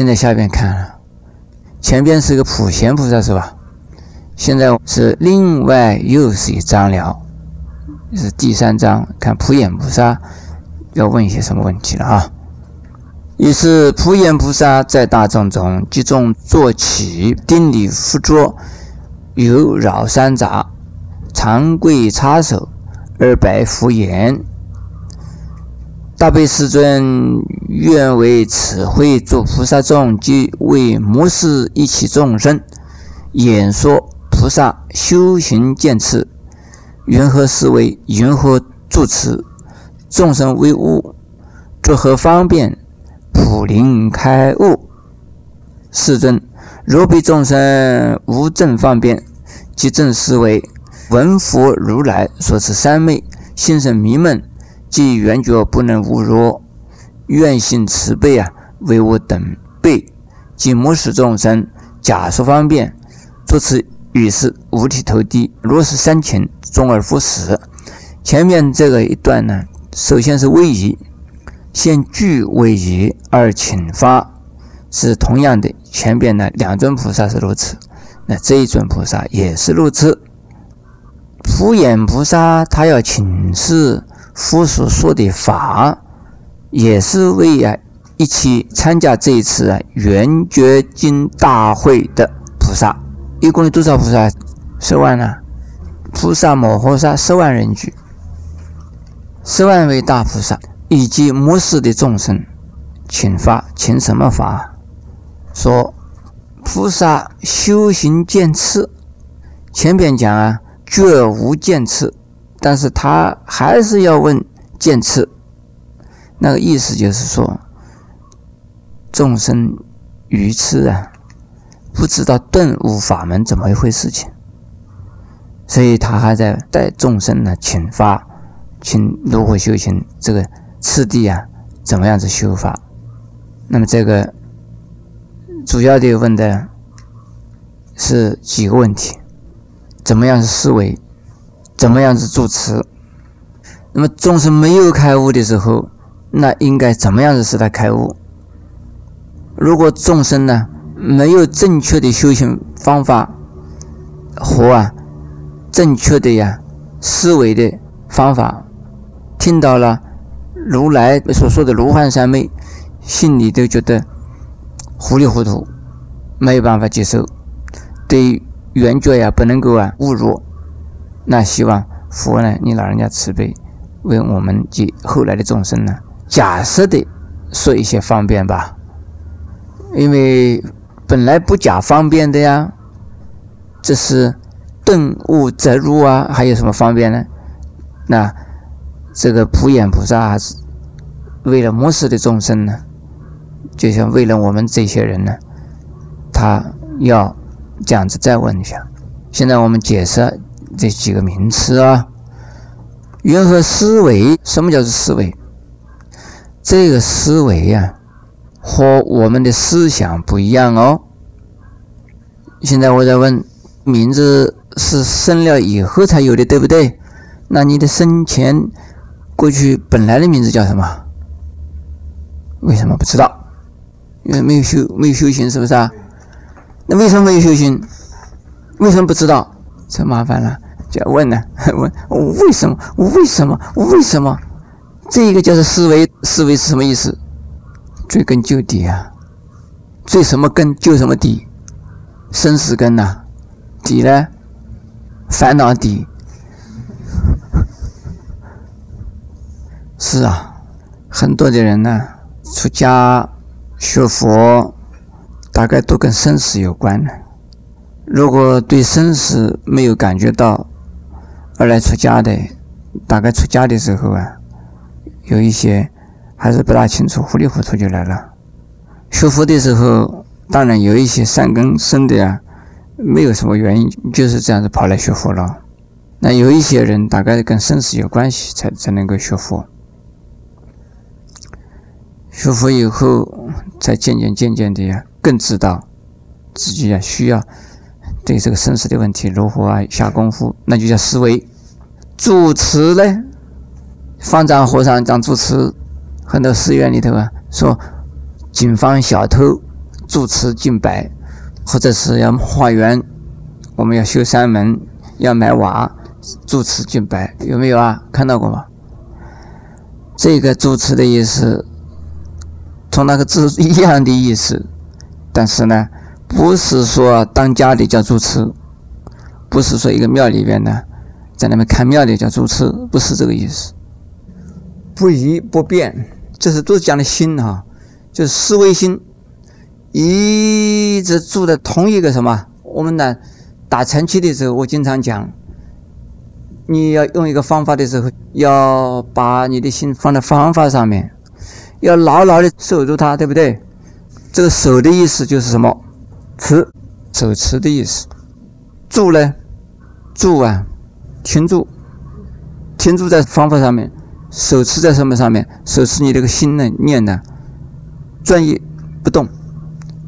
现在下边看了，前边是个普贤菩萨是吧？现在是另外又是一张了，是第三章，看普眼菩萨要问一些什么问题了啊？于是普眼菩萨在大众中集中坐起，定礼趺坐，又绕三匝，长跪插手，而拜佛言。大悲世尊愿为此会诸菩萨众及为末世一切众生演说菩萨修行见次，云何思维？云何住持？众生为物，作何方便？普灵开悟。世尊，若彼众生无正方便，即正思维，闻佛如来所持三昧，心生迷闷。即圆觉不能悟入，愿行慈悲啊，为我等辈及末世众生假说方便，作此语是五体投地，若是三情，终而复始。前面这个一段呢，首先是位移，先具位移而请发，是同样的。前边呢两尊菩萨是如此，那这一尊菩萨也是如此。普眼菩萨他要请示。佛所说的法，也是为啊一起参加这一次啊圆觉经大会的菩萨，一共有多少菩萨？十万呢？菩萨摩诃萨十万人聚，十万位大菩萨以及末世的众生，请法，请什么法？说菩萨修行见次，前边讲啊绝无见次。但是他还是要问见次，那个意思就是说，众生愚痴啊，不知道顿悟法门怎么一回事情，所以他还在带众生呢，请发，请如何修行，这个次第啊，怎么样子修法？那么这个主要的问的是几个问题：怎么样是思维？怎么样子住持？那么众生没有开悟的时候，那应该怎么样子使他开悟？如果众生呢没有正确的修行方法和啊正确的呀思维的方法，听到了如来所说的如幻三昧，心里都觉得糊里糊涂，没有办法接受，对圆觉呀不能够啊悟入。那希望佛呢，你老人家慈悲，为我们及后来的众生呢，假设的说一些方便吧。因为本来不假方便的呀，这是顿悟则入啊，还有什么方便呢？那这个普眼菩萨是为了末世的众生呢，就像为了我们这些人呢，他要这样子再问一下。现在我们解释。这几个名词啊，缘何思维？什么叫做思维？这个思维呀，和我们的思想不一样哦。现在我在问，名字是生了以后才有的，对不对？那你的生前过去本来的名字叫什么？为什么不知道？因为没有修，没有修行，是不是啊？那为什么没有修行？为什么不知道？这麻烦了，就问呢？问为什么？为什么？为什么？这一个叫做思维，思维是什么意思？追根究底啊！追什么根，究什么底？生死根呐，底呢？烦恼底。是啊，很多的人呢，出家学佛，大概都跟生死有关的。如果对生死没有感觉到而来出家的，大概出家的时候啊，有一些还是不大清楚，糊里糊涂就来了。学佛的时候，当然有一些善根深的呀，没有什么原因，就是这样子跑来学佛了。那有一些人大概跟生死有关系，才才能够学佛。学佛以后，才渐渐渐渐的呀，更知道自己呀需要。对这个生死的问题如何啊下功夫，那就叫思维。主持呢，方丈和尚讲主持，很多寺院里头啊说，警方小偷主持敬拜，或者是要化缘，我们要修山门，要买瓦，主持敬拜，有没有啊？看到过吗？这个主持的意思，从那个字一样的意思，但是呢，不是说当家的叫主持，不是说一个庙里边呢，在那边看庙的叫住持，不是这个意思。不移不变，这是都是讲的心哈，就是思维心，一直住在同一个什么？我们呢，打禅期的时候，我经常讲。你要用一个方法的时候，要把你的心放在方法上面，要牢牢的守住它，对不对？这个守的意思就是什么？持，手持的意思。住呢？住啊，停住，停住在方法上面，手持在什么上面？手持你这个心呢，念呢，专一不动，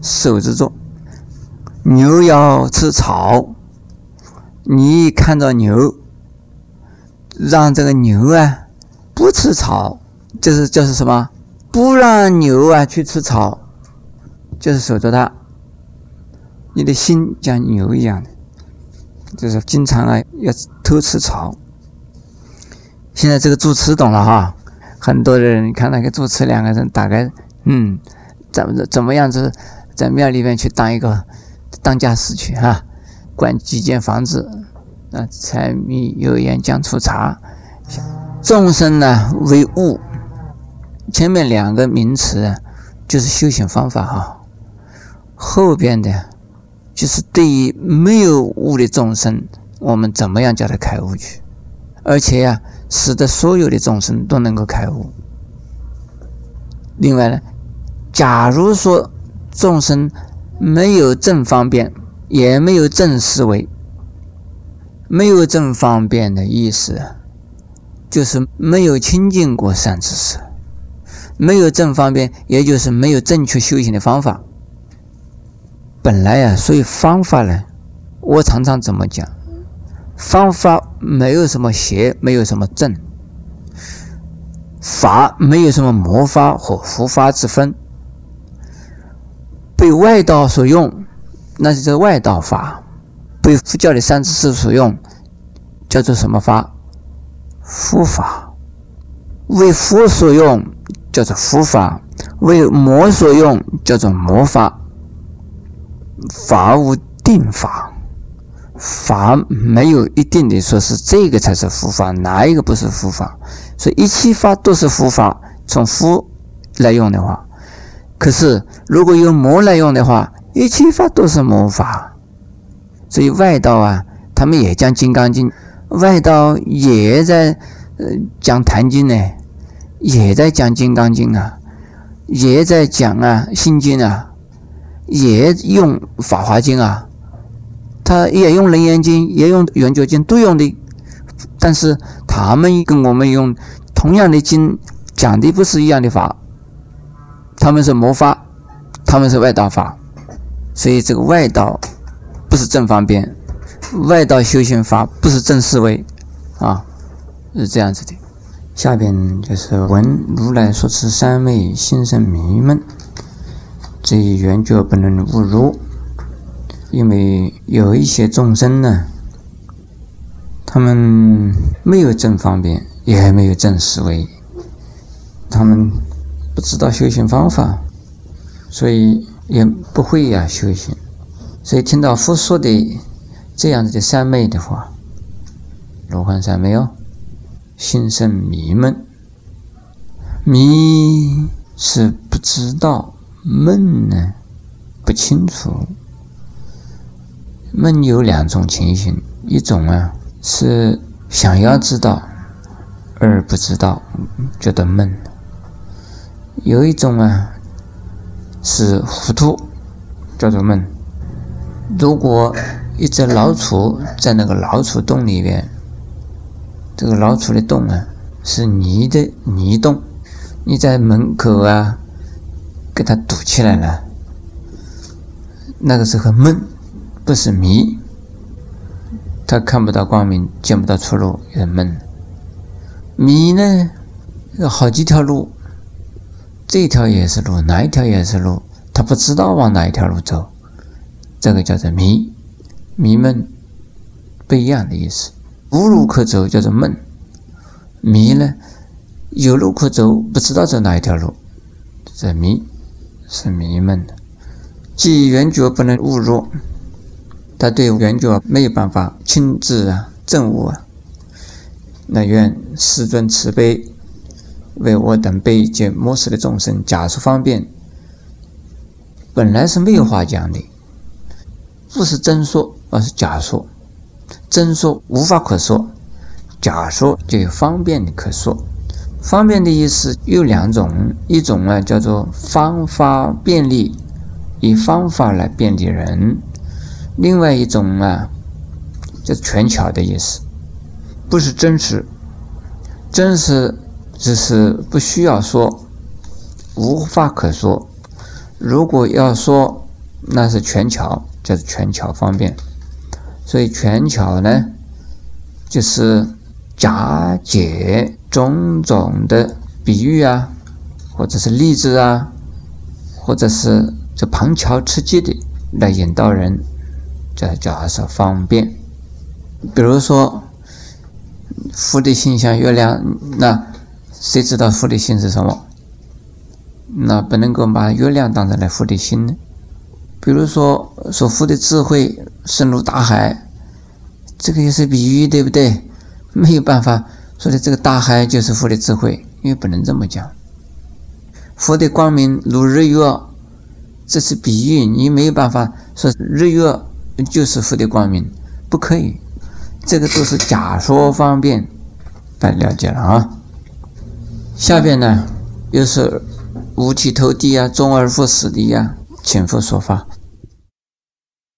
守着做。牛要吃草，你看到牛。让这个牛啊不吃草，就是就是什么？不让牛啊去吃草，就是守着它。你的心像牛一样的，就是经常啊要偷吃草。现在这个主持懂了哈，很多人你看那个主持两个人大概嗯怎么怎么样子在庙里面去当一个当家师去哈，管几间房子。啊柴米油盐酱醋茶，众生呢为物，前面两个名词就是修行方法哈，后边的，就是对于没有悟的众生，我们怎么样叫他开悟去，而且呀，使得所有的众生都能够开悟。另外呢，假如说众生没有正方便，也没有正思维。没有正方便的意思，就是没有亲近过善知识。没有正方便，也就是没有正确修行的方法。本来呀，所以方法呢，我常常怎么讲？方法没有什么邪，没有什么正，法没有什么魔法和佛法之分。被外道所用，那是叫外道法。被佛教的三知识所用，叫做什么法？佛法。为佛所用，叫做佛法；为魔所用，叫做魔法。法无定法，法没有一定的说是这个才是佛法，哪一个不是佛法？所以一切法都是佛法。从佛来用的话，可是如果用魔来用的话，一切法都是魔法。所以外道啊，他们也讲《金刚经》，外道也在呃讲《坛经》呢，也在讲《金刚经》啊，也在讲啊《心经》啊，也用《法华经》啊，他也用《楞严经》，也用《圆觉经》，都用的。但是他们跟我们用同样的经讲的不是一样的法，他们是魔法，他们是外道法，所以这个外道。不是正方便，外道修行法不是正思维，啊，是这样子的。下边就是闻如来说持三昧心生迷闷，这一缘觉不能误入，因为有一些众生呢，他们没有正方便，也没有正思维，他们不知道修行方法，所以也不会呀修行。所以听到佛说的这样子的三昧的话，罗汉三昧哦，心生迷闷。迷是不知道，闷呢不清楚。闷有两种情形，一种啊是想要知道而不知道，觉得闷；有一种啊是糊涂，叫做闷。如果一只老鼠在那个老鼠洞里边，这个老鼠的洞啊是泥的泥洞，你在门口啊给它堵起来了，那个时候闷，不是迷，他看不到光明，见不到出路，也闷。迷呢有好几条路，这条也是路，哪一条也是路，他不知道往哪一条路走，这个叫做迷，迷闷不一样的意思。无路可走叫做闷，迷呢有路可走，不知道走哪一条路，这迷。是迷闷的。即圆觉不能悟入，他对圆觉没有办法亲自啊证悟啊。那愿世尊慈悲，为我等被解末世的众生假说方便。本来是没有话讲的，不是真说，而是假说。真说无法可说，假说就有方便可说。方便的意思有两种，一种呢叫做方法便利，以方法来便利人；另外一种啊，就是权巧的意思，不是真实。真实只是不需要说，无话可说。如果要说，那是权巧，就是权巧方便。所以权巧呢，就是假借种种的比喻啊，或者是例子啊，或者是这旁敲侧击的来引导人，这叫是方便。比如说，佛的形象月亮，那谁知道佛的心是什么？那不能够把月亮当成了佛的心呢？比如说，说佛的智慧深入大海，这个也是比喻，对不对？没有办法说的这个大海就是佛的智慧，因为不能这么讲。佛的光明如日月，这是比喻，你没有办法说日月就是佛的光明，不可以。这个都是假说方便，大家了解了啊。下边呢，又是五体投地啊，周而复始的呀。请佛说法。